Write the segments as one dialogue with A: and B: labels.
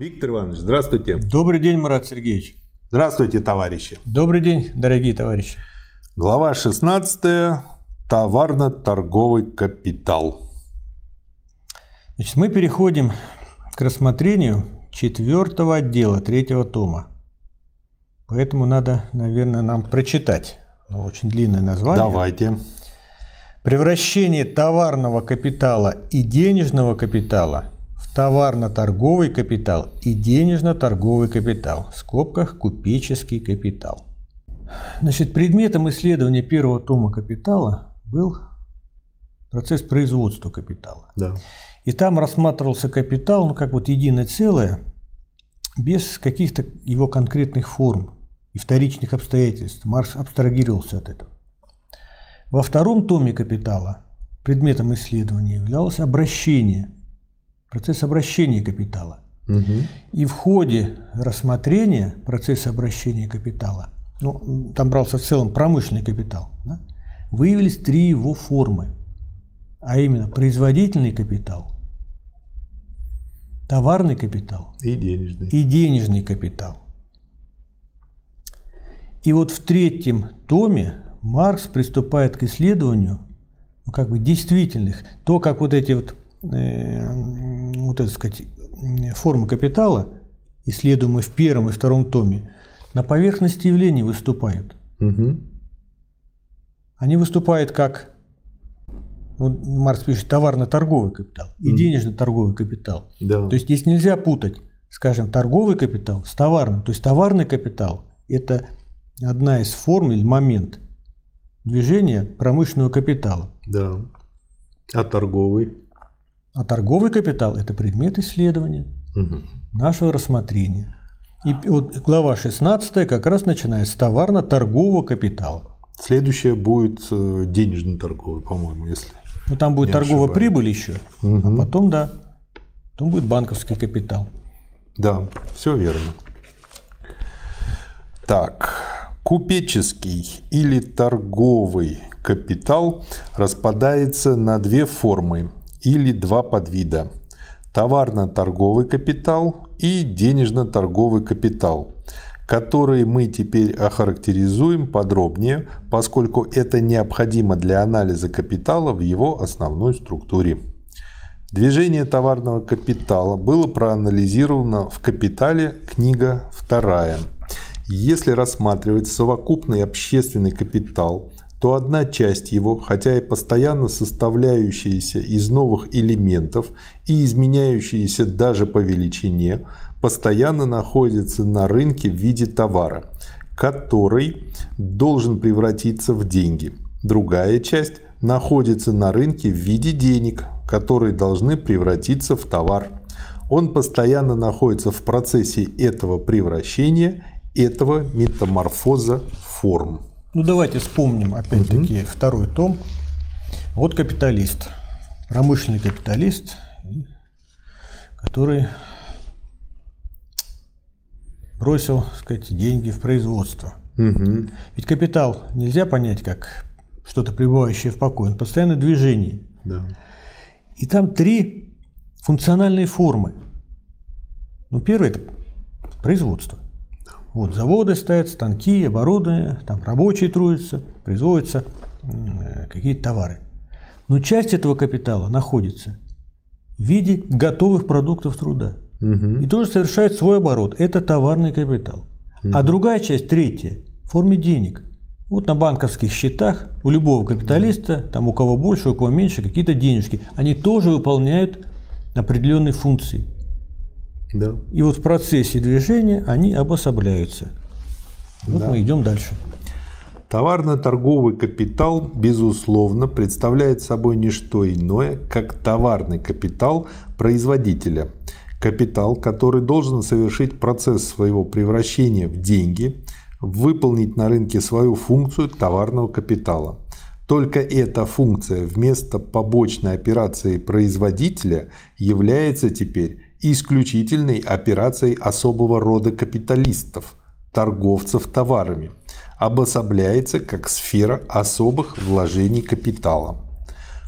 A: Виктор Иванович, здравствуйте.
B: Добрый день, Марат Сергеевич.
A: Здравствуйте, товарищи.
B: Добрый день, дорогие товарищи.
A: Глава 16. Товарно-торговый капитал.
B: Значит, мы переходим к рассмотрению четвертого отдела третьего тома. Поэтому надо, наверное, нам прочитать. Ну, очень длинное название.
A: Давайте.
B: Превращение товарного капитала и денежного капитала товарно-торговый капитал и денежно-торговый капитал, в скобках купеческий капитал. Значит, предметом исследования первого тома капитала был процесс производства капитала.
A: Да.
B: И там рассматривался капитал, ну, как вот единое целое, без каких-то его конкретных форм и вторичных обстоятельств. Маркс абстрагировался от этого. Во втором томе «Капитала» предметом исследования являлось обращение, процесс обращения капитала.
A: Угу.
B: И в ходе рассмотрения процесса обращения капитала, ну, там брался в целом промышленный капитал, да, выявились три его формы, а именно производительный капитал, товарный капитал
A: И денежный.
B: и денежный капитал. И вот в третьем томе Маркс приступает к исследованию ну, как бы действительных, то, как вот эти вот, э, вот это сказать, формы капитала, исследуемые в первом и втором томе, на поверхности явлений выступают.
A: Угу.
B: Они выступают как, ну, Маркс пишет, товарно-торговый капитал и
A: Мгм.
B: денежно-торговый капитал.
A: Да.
B: То есть здесь нельзя путать, скажем, торговый капитал с товарным. То есть товарный капитал – это одна из форм или момент движения промышленного капитала.
A: Да. А торговый?
B: А торговый капитал – это предмет исследования,
A: Угу.
B: нашего рассмотрения. И вот глава 16 как раз начинает с товарно-торгового капитала.
A: Следующее будет э, денежно-торговый, по-моему, если.
B: Ну, там будет торговая
A: ошибаюсь.
B: прибыль еще, а
A: Мгм.
B: потом, да, потом будет банковский капитал.
A: Да, все верно. Так, купеческий или торговый капитал распадается на две формы или два подвида. Товарно-торговый капитал и денежно-торговый капитал, которые мы теперь охарактеризуем подробнее, поскольку это необходимо для анализа капитала в его основной структуре. Движение товарного капитала было проанализировано в «Капитале», книга вторая. Если рассматривать совокупный общественный капитал, то одна часть его, хотя и постоянно составляющаяся из новых элементов и изменяющаяся даже по величине, постоянно находится на рынке в виде товара, который должен превратиться в деньги. Другая часть находится на рынке в виде денег, которые должны превратиться в товар. Он постоянно находится в процессе этого превращения, этого метаморфоза форм.
B: Ну, давайте вспомним, опять-таки, второй том. Вот капиталист, промышленный капиталист, который бросил, так сказать, деньги в производство.
A: Мгм.
B: Ведь капитал нельзя понять как что-то пребывающее в покое, он постоянно в движении.
A: Да.
B: И там три функциональные формы. Ну, первое – это производство. Вот заводы стоят, станки, оборудование, там рабочие трудятся, производятся какие-то товары. Но часть этого капитала находится в виде готовых продуктов труда.
A: Мгм.
B: И тоже совершает свой оборот. Это товарный капитал. А другая часть, третья, в форме денег. Вот на банковских счетах у любого капиталиста, там у кого больше, у кого меньше, какие-то денежки. Они тоже выполняют определенные функции.
A: Да.
B: И вот в процессе движения они обособляются. Вот
A: Да.
B: мы идем дальше.
A: Товарно-торговый капитал, безусловно, представляет собой не что иное, как товарный капитал производителя. Капитал, который должен совершить процесс своего превращения в деньги, выполнить на рынке свою функцию товарного капитала. Только эта функция вместо побочной операции производителя является теперь исключительной операцией особого рода капиталистов, торговцев товарами, обособляется как сфера особых вложений капитала.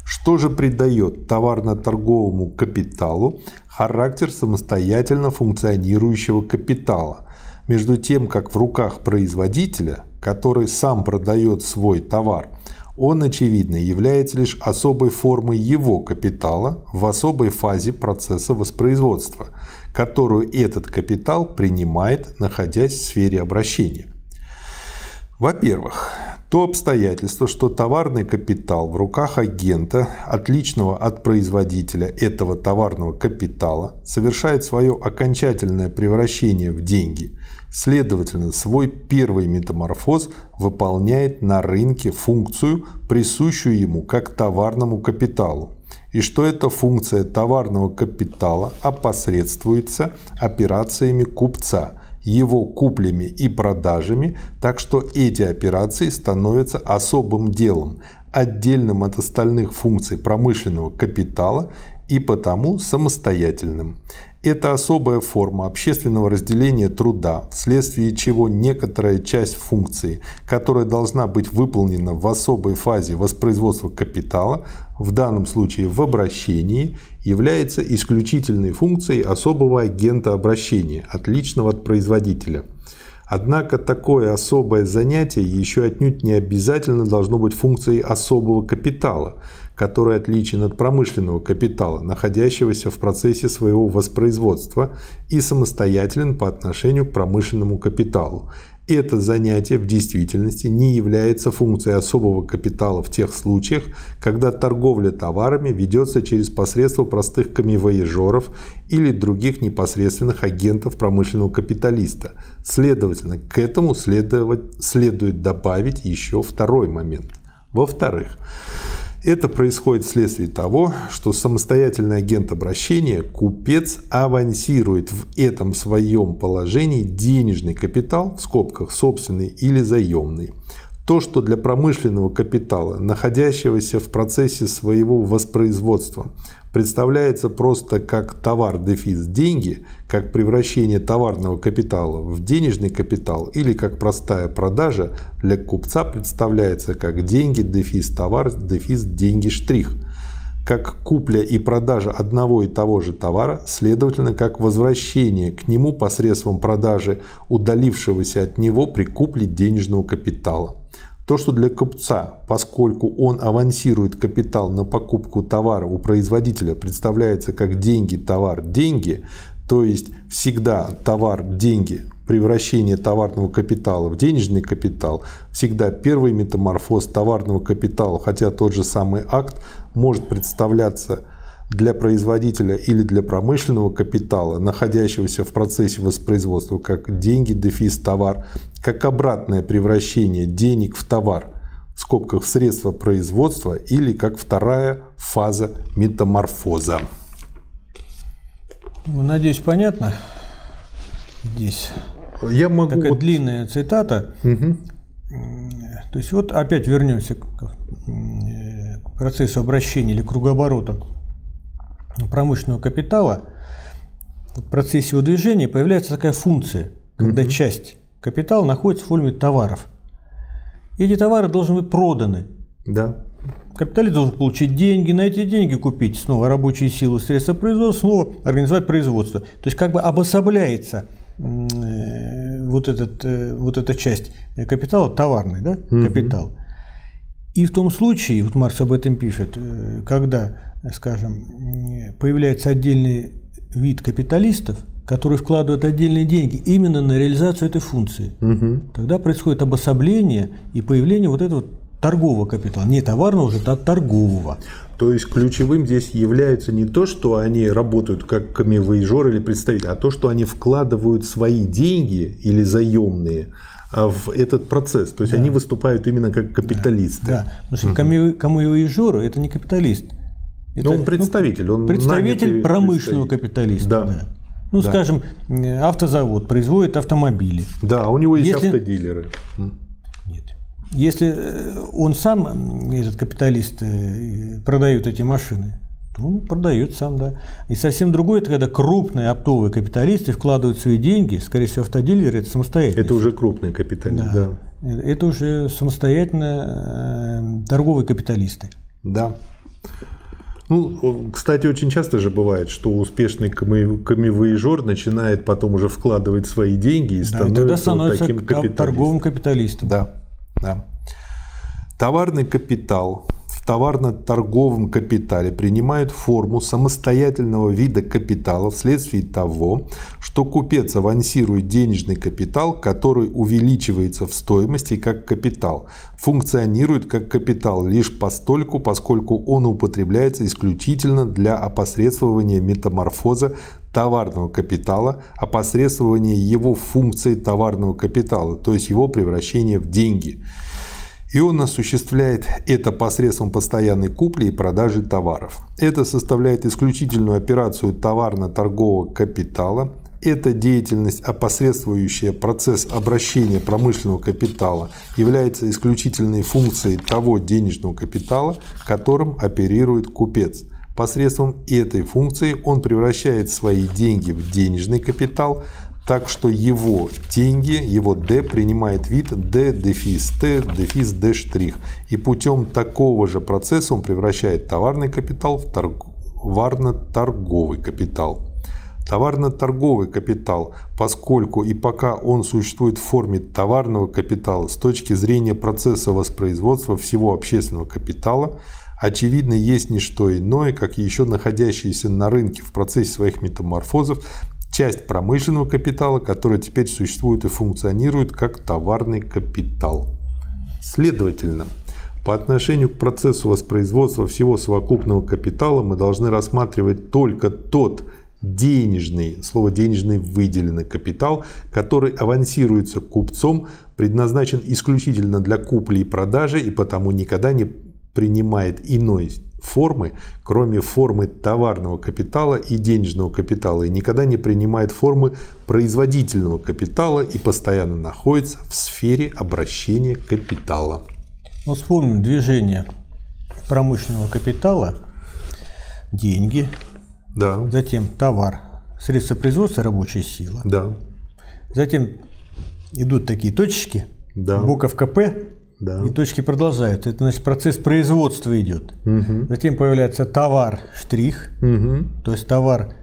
A: Что же придает товарно-торговому капиталу характер самостоятельно функционирующего капитала, между тем как в руках производителя, который сам продает свой товар, он, очевидно, является лишь особой формой его капитала в особой фазе процесса воспроизводства, которую этот капитал принимает, находясь в сфере обращения. Во-первых, то обстоятельство, что товарный капитал в руках агента, отличного от производителя этого товарного капитала, совершает свое окончательное превращение в деньги. Следовательно, свой первый метаморфоз выполняет на рынке функцию, присущую ему как товарному капиталу, и что эта функция товарного капитала опосредствуется операциями купца – его куплями и продажами, так что эти операции становятся особым делом, отдельным от остальных функций промышленного капитала и потому самостоятельным. Это особая форма общественного разделения труда, вследствие чего некоторая часть функции, которая должна быть выполнена в особой фазе воспроизводства капитала, в данном случае в обращении, является исключительной функцией особого агента обращения, отличного от производителя. Однако такое особое занятие еще отнюдь не обязательно должно быть функцией особого капитала – который отличен от промышленного капитала, находящегося в процессе своего воспроизводства и самостоятелен по отношению к промышленному капиталу. Это занятие в действительности не является функцией особого капитала в тех случаях, когда торговля товарами ведется через посредство простых камевояжеров или других непосредственных агентов промышленного капиталиста. Следовательно, к этому следовать, следует добавить еще второй момент. Во-вторых, это происходит вследствие того, что самостоятельный агент обращения, купец, авансирует в этом своем положении денежный капитал, в скобках собственный или заемный. То, что для промышленного капитала, находящегося в процессе своего воспроизводства, представляется просто как товар-дефис деньги, как превращение товарного капитала в денежный капитал или как простая продажа, для купца представляется как деньги, дефис товар, дефис деньги штрих. Как купля и продажа одного и того же товара, следовательно, как возвращение к нему посредством продажи удалившегося от него при купле денежного капитала. То, что для купца, поскольку он авансирует капитал на покупку товара у производителя, представляется как деньги, товар, деньги, то есть всегда товар, деньги, превращение товарного капитала в денежный капитал, всегда первый метаморфоз товарного капитала, хотя тот же самый акт может представляться для производителя или для промышленного капитала, находящегося в процессе воспроизводства, как деньги, дефис, товар, как обратное превращение денег в товар, в скобках в средства производства или как вторая фаза метаморфоза.
B: Ну, надеюсь, понятно здесь.
A: Я могу...
B: Такая вот... длинная цитата. Угу. То есть вот опять вернемся к процессу обращения или кругооборота промышленного капитала, в процессе его движения появляется такая функция, когда угу. часть капитала находится в форме товаров. И эти товары должны быть проданы.
A: Да.
B: Капиталист должен получить деньги, на эти деньги купить снова рабочие силы, средства производства, снова организовать производство. То есть как бы обособляется э, вот, этот, э, вот эта часть капитала, товарный да, угу. капитал. И в том случае, вот Марс об этом пишет, э, когда скажем, появляется отдельный вид капиталистов, которые вкладывают отдельные деньги именно на реализацию этой функции. Угу. Тогда происходит обособление и появление вот этого торгового капитала. Не товарного уже, а торгового.
A: То есть ключевым здесь является не то, что они работают как камевояжеры или представители, а то, что они вкладывают свои деньги или заемные в этот процесс. То есть да. они выступают именно как капиталисты.
B: Да, да. потому что угу. камевояжеры – это не капиталист.
A: Это,
B: ну,
A: он представитель, он
B: представитель промышленного капиталиста. Да. да. Ну, да. скажем, автозавод производит автомобили.
A: Да, у него есть Если... автодилеры.
B: Нет. Если э, он сам, этот капиталист, э, продает эти машины, то он продает сам, да. И совсем другое, это когда крупные оптовые капиталисты вкладывают свои деньги, скорее всего, автодилеры, это самостоятельно.
A: Это уже крупные капиталисты, да.
B: да. Это уже самостоятельно э, торговые капиталисты.
A: Да. Ну, кстати, очень часто же бывает, что успешный камевоежор начинает потом уже вкладывать свои деньги и становится,
B: да, становится
A: вот таким капиталистом.
B: торговым капиталистом.
A: Да, да. Товарный капитал товарно-торговом капитале принимают форму самостоятельного вида капитала вследствие того, что купец авансирует денежный капитал, который увеличивается в стоимости как капитал, функционирует как капитал лишь постольку, поскольку он употребляется исключительно для опосредствования метаморфоза товарного капитала, опосредствования его функции товарного капитала, то есть его превращения в деньги – и он осуществляет это посредством постоянной купли и продажи товаров. Это составляет исключительную операцию товарно-торгового капитала. Эта деятельность, опосредствующая процесс обращения промышленного капитала, является исключительной функцией того денежного капитала, которым оперирует купец. Посредством этой функции он превращает свои деньги в денежный капитал, так что его деньги, его D принимает вид D дефис T дефис D штрих. И путем такого же процесса он превращает товарный капитал в товарно-торговый капитал. Товарно-торговый капитал, поскольку и пока он существует в форме товарного капитала с точки зрения процесса воспроизводства всего общественного капитала, очевидно, есть не что иное, как еще находящиеся на рынке в процессе своих метаморфозов часть промышленного капитала, который теперь существует и функционирует как товарный капитал. Следовательно, по отношению к процессу воспроизводства всего совокупного капитала мы должны рассматривать только тот денежный, слово денежный выделенный капитал, который авансируется купцом, предназначен исключительно для купли и продажи и потому никогда не принимает иной формы, кроме формы товарного капитала и денежного капитала, и никогда не принимает формы производительного капитала и постоянно находится в сфере обращения капитала.
B: Ну, вспомним движение промышленного капитала, деньги,
A: да.
B: затем товар, средства производства, рабочая сила.
A: Да.
B: Затем идут такие точечки,
A: да.
B: буковка П,
A: да.
B: И точки продолжают. Это значит процесс производства идет.
A: Угу.
B: Затем появляется товар штрих,
A: угу.
B: то есть товар,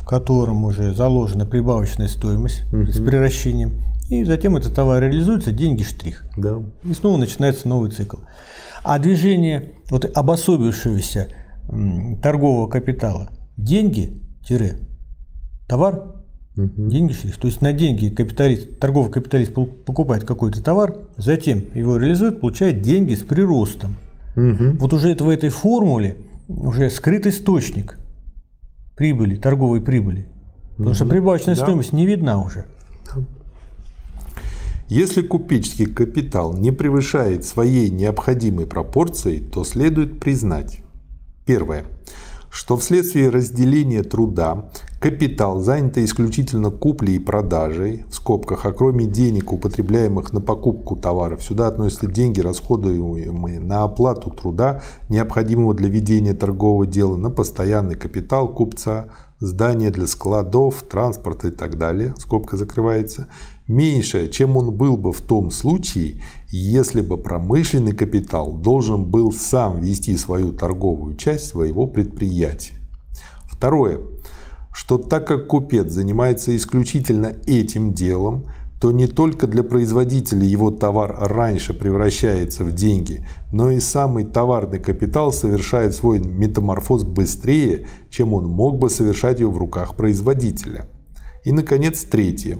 B: в котором уже заложена прибавочная стоимость угу. с превращением. И затем этот товар реализуется, деньги штрих.
A: Да.
B: И снова начинается новый цикл. А движение вот обособившегося торгового капитала деньги товар
A: Угу.
B: Деньги шрифт. То есть на деньги капиталист, торговый капиталист покупает какой-то товар, затем его реализует, получает деньги с приростом.
A: Угу.
B: Вот уже это в этой формуле уже скрыт источник прибыли, торговой прибыли. Потому угу. что прибавочная да. стоимость не видна уже.
A: Если купеческий капитал не превышает своей необходимой пропорции, то следует признать. Первое что вследствие разделения труда капитал, занятый исключительно куплей и продажей, в скобках, а кроме денег, употребляемых на покупку товаров, сюда относятся деньги, расходуемые на оплату труда, необходимого для ведения торгового дела, на постоянный капитал купца, здания для складов, транспорта и так далее, скобка закрывается, меньше, чем он был бы в том случае, если бы промышленный капитал должен был сам вести свою торговую часть своего предприятия. Второе, что так как купец занимается исключительно этим делом, то не только для производителя его товар раньше превращается в деньги, но и самый товарный капитал совершает свой метаморфоз быстрее, чем он мог бы совершать его в руках производителя. И, наконец, третье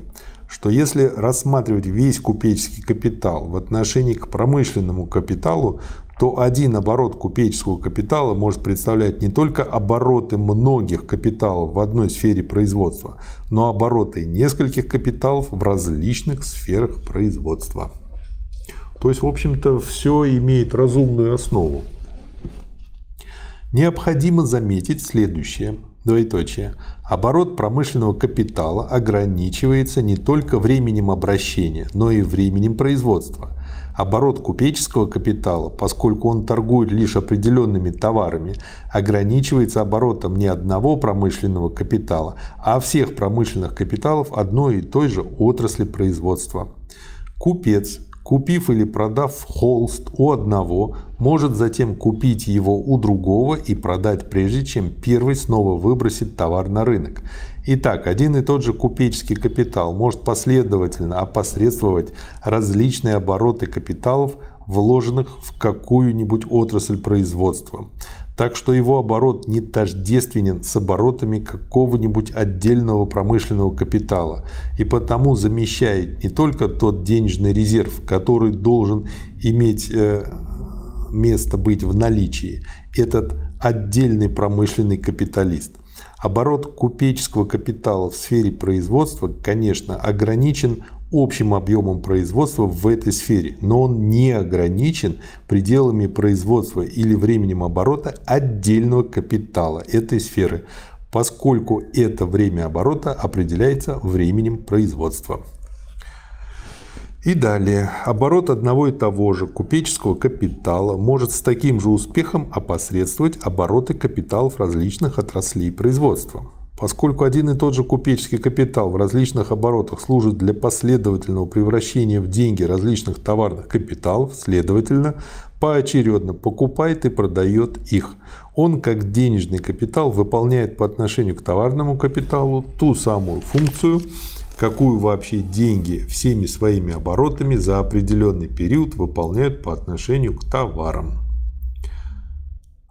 A: что если рассматривать весь купеческий капитал в отношении к промышленному капиталу, то один оборот купеческого капитала может представлять не только обороты многих капиталов в одной сфере производства, но обороты нескольких капиталов в различных сферах производства. То есть, в общем-то, все имеет разумную основу. Необходимо заметить следующее – Двоеточие. Оборот промышленного капитала ограничивается не только временем обращения, но и временем производства. Оборот купеческого капитала, поскольку он торгует лишь определенными товарами, ограничивается оборотом не одного промышленного капитала, а всех промышленных капиталов одной и той же отрасли производства. Купец купив или продав холст у одного, может затем купить его у другого и продать прежде, чем первый снова выбросит товар на рынок. Итак, один и тот же купеческий капитал может последовательно опосредствовать различные обороты капиталов, вложенных в какую-нибудь отрасль производства. Так что его оборот не тождественен с оборотами какого-нибудь отдельного промышленного капитала и потому замещает не только тот денежный резерв, который должен иметь э, место быть в наличии, этот отдельный промышленный капиталист. Оборот купеческого капитала в сфере производства, конечно, ограничен общим объемом производства в этой сфере, но он не ограничен пределами производства или временем оборота отдельного капитала этой сферы, поскольку это время оборота определяется временем производства. И далее, оборот одного и того же купеческого капитала может с таким же успехом опосредствовать обороты капиталов различных отраслей производства. Поскольку один и тот же купеческий капитал в различных оборотах служит для последовательного превращения в деньги различных товарных капиталов, следовательно, поочередно покупает и продает их. Он, как денежный капитал, выполняет по отношению к товарному капиталу ту самую функцию, какую вообще деньги всеми своими оборотами за определенный период выполняют по отношению к товарам.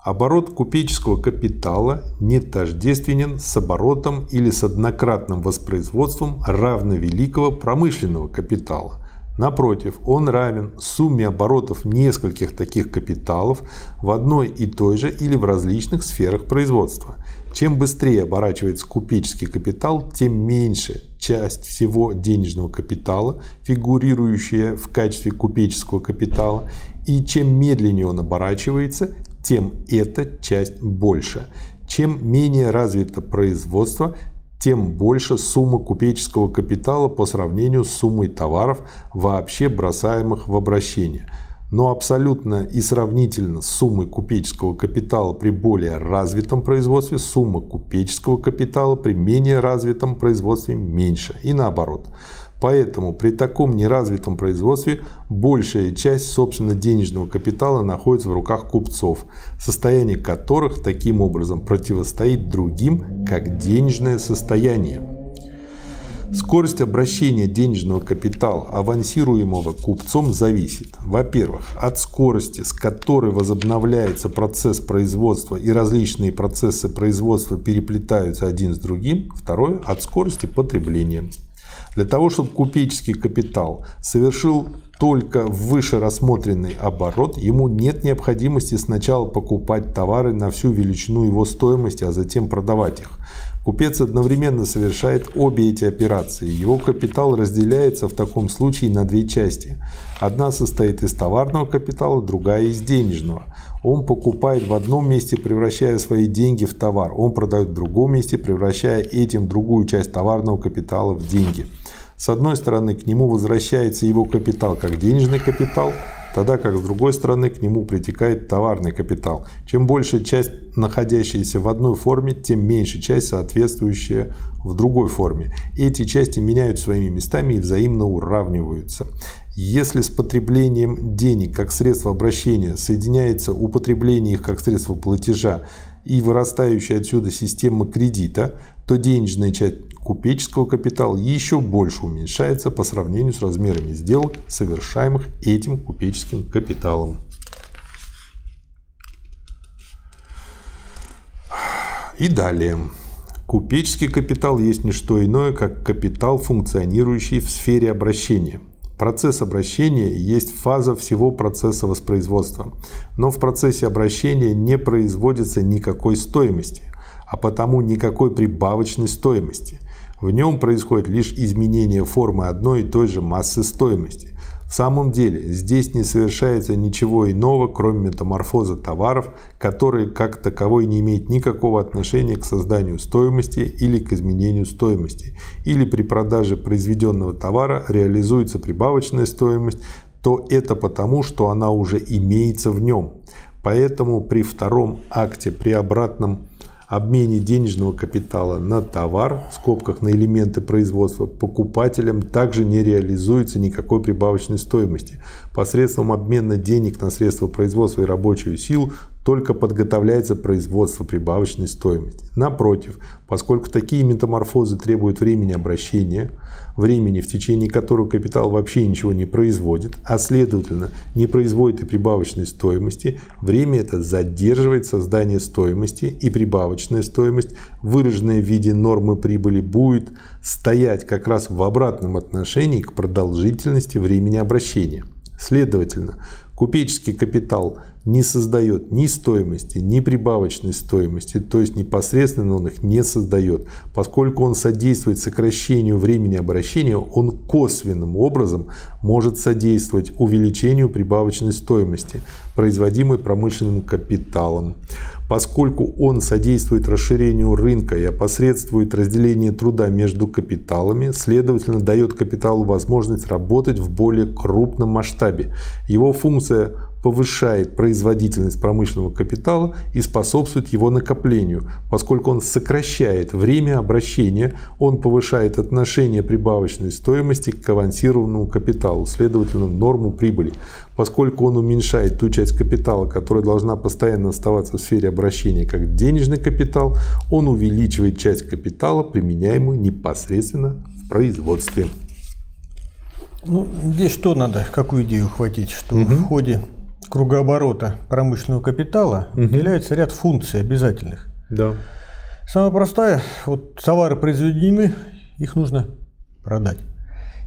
A: Оборот купеческого капитала не тождественен с оборотом или с однократным воспроизводством равновеликого промышленного капитала. Напротив, он равен сумме оборотов нескольких таких капиталов в одной и той же или в различных сферах производства. Чем быстрее оборачивается купеческий капитал, тем меньше часть всего денежного капитала, фигурирующая в качестве купеческого капитала, и чем медленнее он оборачивается, тем эта часть больше. Чем менее развито производство, тем больше сумма купеческого капитала по сравнению с суммой товаров, вообще бросаемых в обращение. Но абсолютно и сравнительно с суммой купеческого капитала при более развитом производстве, сумма купеческого капитала при менее развитом производстве меньше. И наоборот. Поэтому при таком неразвитом производстве большая часть собственно денежного капитала находится в руках купцов, состояние которых таким образом противостоит другим как денежное состояние. Скорость обращения денежного капитала, авансируемого купцом, зависит, во-первых, от скорости, с которой возобновляется процесс производства и различные процессы производства переплетаются один с другим, второе, от скорости потребления. Для того, чтобы купеческий капитал совершил только выше рассмотренный оборот, ему нет необходимости сначала покупать товары на всю величину его стоимости, а затем продавать их. Купец одновременно совершает обе эти операции. Его капитал разделяется в таком случае на две части. Одна состоит из товарного капитала, другая из денежного. Он покупает в одном месте, превращая свои деньги в товар. Он продает в другом месте, превращая этим другую часть товарного капитала в деньги. С одной стороны, к нему возвращается его капитал как денежный капитал, тогда как с другой стороны к нему притекает товарный капитал. Чем больше часть, находящаяся в одной форме, тем меньше часть, соответствующая в другой форме. Эти части меняют своими местами и взаимно уравниваются. Если с потреблением денег как средство обращения соединяется употребление их как средство платежа и вырастающая отсюда система кредита, то денежная часть купеческого капитала еще больше уменьшается по сравнению с размерами сделок, совершаемых этим купеческим капиталом. И далее. Купеческий капитал есть не что иное, как капитал, функционирующий в сфере обращения. Процесс обращения есть фаза всего процесса воспроизводства. Но в процессе обращения не производится никакой стоимости, а потому никакой прибавочной стоимости. В нем происходит лишь изменение формы одной и той же массы стоимости. В самом деле, здесь не совершается ничего иного, кроме метаморфоза товаров, который как таковой не имеет никакого отношения к созданию стоимости или к изменению стоимости. Или при продаже произведенного товара реализуется прибавочная стоимость, то это потому, что она уже имеется в нем. Поэтому при втором акте, при обратном обмене денежного капитала на товар, в скобках на элементы производства, покупателям также не реализуется никакой прибавочной стоимости. Посредством обмена денег на средства производства и рабочую силу только подготовляется производство прибавочной стоимости. Напротив, поскольку такие метаморфозы требуют времени обращения, времени, в течение которого капитал вообще ничего не производит, а следовательно не производит и прибавочной стоимости, время это задерживает создание стоимости и прибавочная стоимость, выраженная в виде нормы прибыли, будет стоять как раз в обратном отношении к продолжительности времени обращения. Следовательно, купеческий капитал не создает ни стоимости, ни прибавочной стоимости, то есть непосредственно он их не создает. Поскольку он содействует сокращению времени обращения, он косвенным образом может содействовать увеличению прибавочной стоимости, производимой промышленным капиталом. Поскольку он содействует расширению рынка и опосредствует разделение труда между капиталами, следовательно, дает капиталу возможность работать в более крупном масштабе. Его функция повышает производительность промышленного капитала и способствует его накоплению. Поскольку он сокращает время обращения, он повышает отношение прибавочной стоимости к авансированному капиталу, следовательно, норму прибыли. Поскольку он уменьшает ту часть капитала, которая должна постоянно оставаться в сфере обращения как денежный капитал, он увеличивает часть капитала, применяемую непосредственно в производстве.
B: Ну, здесь что надо, какую идею ухватить, что угу. в ходе кругооборота промышленного капитала угу. уделяется ряд функций обязательных.
A: Да.
B: Самая простая, вот товары произведены, их нужно продать.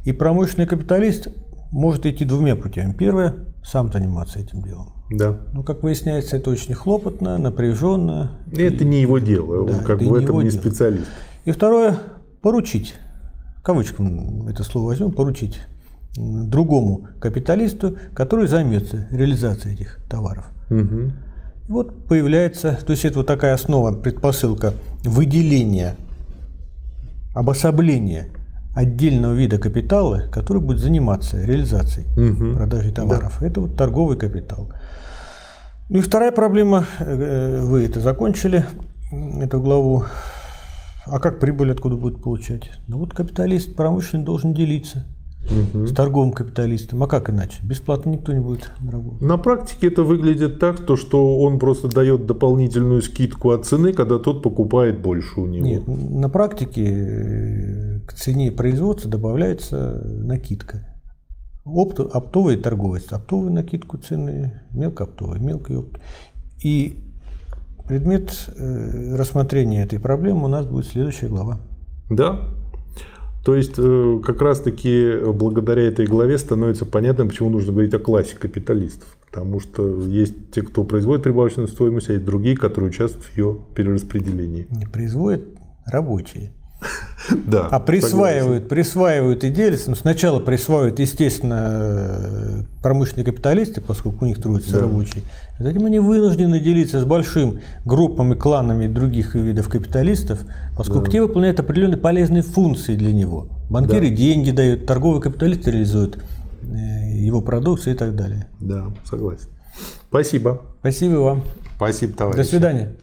B: И промышленный капиталист может идти двумя путями. Первое – сам заниматься этим делом.
A: Да.
B: Но, как выясняется, это очень хлопотно, напряженно.
A: Это и... не его дело, да, он как бы в этом не дело. специалист.
B: И второе – поручить. Кавычкам это слово возьмем, поручить другому капиталисту, который займется реализацией этих товаров.
A: Угу.
B: вот появляется, то есть это вот такая основа, предпосылка выделения, обособления отдельного вида капитала, который будет заниматься реализацией угу. продажей товаров. Да. Это вот торговый капитал. Ну и вторая проблема, э, вы это закончили, эту главу. А как прибыль откуда будет получать? Ну вот капиталист промышленный должен делиться угу. с торговым капиталистом. А как иначе? Бесплатно никто не будет работать.
A: На практике это выглядит так, то, что он просто дает дополнительную скидку от цены, когда тот покупает больше у него.
B: Нет, на практике э, к цене производства добавляется накидка. Опт, оптовая торговость, оптовая накидку цены, мелкооптовая, мелкий опт. И предмет э, рассмотрения этой проблемы у нас будет следующая глава.
A: Да, то есть э, как раз-таки благодаря этой главе становится понятным, почему нужно говорить о классе капиталистов. Потому что есть те, кто производит прибавочную стоимость, а есть другие, которые участвуют в ее перераспределении.
B: Не производят рабочие.
A: Да.
B: А присваивают, присваивают и делятся. Ну, сначала присваивают, естественно, промышленные капиталисты, поскольку у них трудятся да. рабочие. Затем они вынуждены делиться с большим группами, кланами других видов капиталистов, поскольку да. те выполняют определенные полезные функции для него. Банкиры да. деньги дают, торговые капиталисты реализуют э, его продукцию и так далее.
A: Да, согласен. Спасибо.
B: Спасибо вам.
A: Спасибо, товарищ.
B: До свидания.